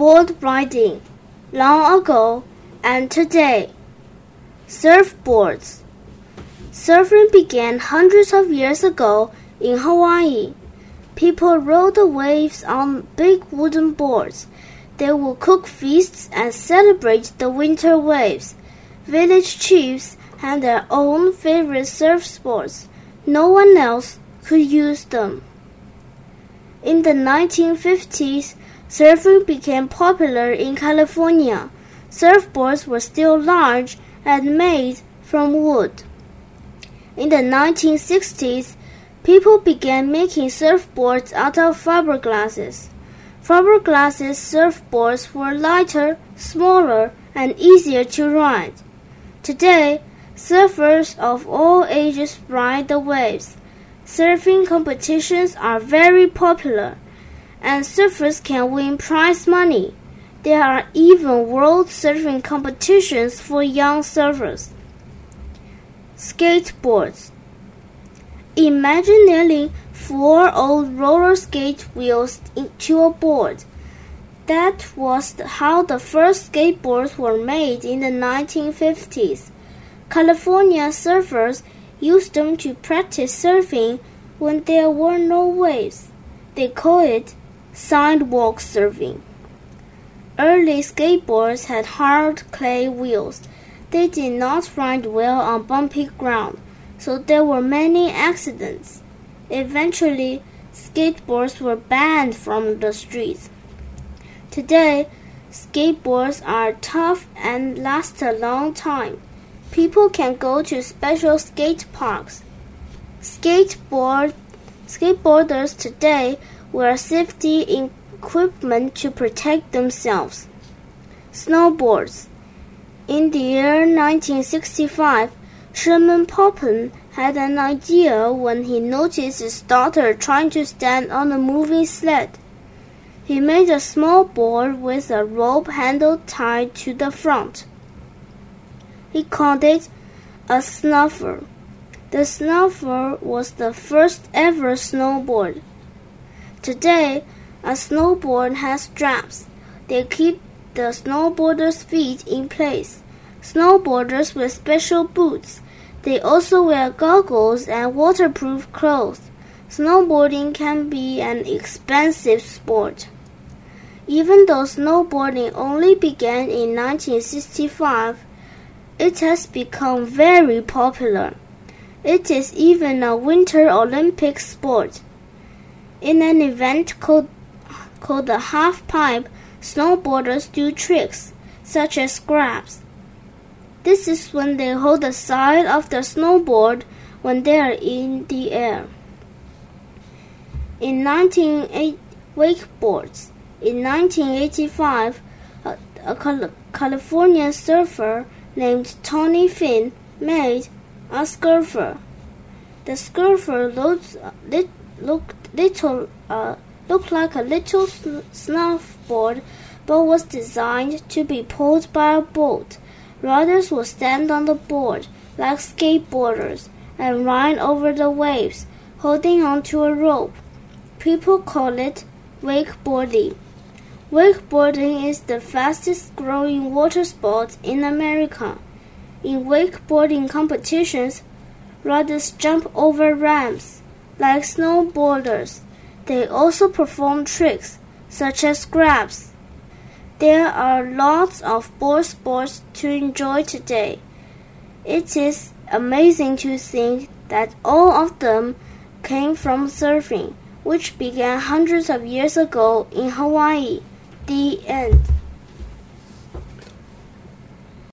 board riding, long ago and today. Surfboards. Surfing began hundreds of years ago in Hawaii. People rode the waves on big wooden boards. They would cook feasts and celebrate the winter waves. Village chiefs had their own favorite surf sports. No one else could use them. In the 1950s, surfing became popular in California. Surfboards were still large and made from wood. In the 1960s, people began making surfboards out of fiberglasses. Fiberglass surfboards were lighter, smaller, and easier to ride. Today, surfers of all ages ride the waves. Surfing competitions are very popular, and surfers can win prize money. There are even world surfing competitions for young surfers. Skateboards. Imagine nailing four old roller skate wheels into a board. That was how the first skateboards were made in the 1950s. California surfers used them to practice surfing when there were no waves. They call it sidewalk surfing. Early skateboards had hard clay wheels. They did not ride well on bumpy ground, so there were many accidents. Eventually, skateboards were banned from the streets. Today, skateboards are tough and last a long time. People can go to special skate parks. Skateboard skateboarders today wear safety equipment to protect themselves. Snowboards. In the year 1965, Sherman Poppen had an idea when he noticed his daughter trying to stand on a moving sled. He made a small board with a rope handle tied to the front. He called it a snurfer. The snurfer was the first ever snowboard. Today, a snowboard has straps. They keep the snowboarder's feet in place. Snowboarders wear special boots. They also wear goggles and waterproof clothes. Snowboarding can be an expensive sport. Even though snowboarding only began in 1965, it has become very popular. It is even a Winter Olympic sport. In an event called, called the half pipe, snowboarders do tricks such as grabs. This is when they hold the side of the snowboard when they are in the air. In 1980, wakeboards. In 1985, a, a California surfer named Tony Finn made a skurfer. The skurfer looked, looked little uh, looked like a little snuff board, but was designed to be pulled by a boat. Riders would stand on the board like skateboarders and ride over the waves, holding onto a rope. People call it wakeboarding. Wakeboarding is the fastest growing water sport in America. In wakeboarding competitions, riders jump over ramps like snowboarders. They also perform tricks such as grabs. There are lots of board sports to enjoy today. It is amazing to think that all of them came from surfing, which began hundreds of years ago in Hawaii. The end.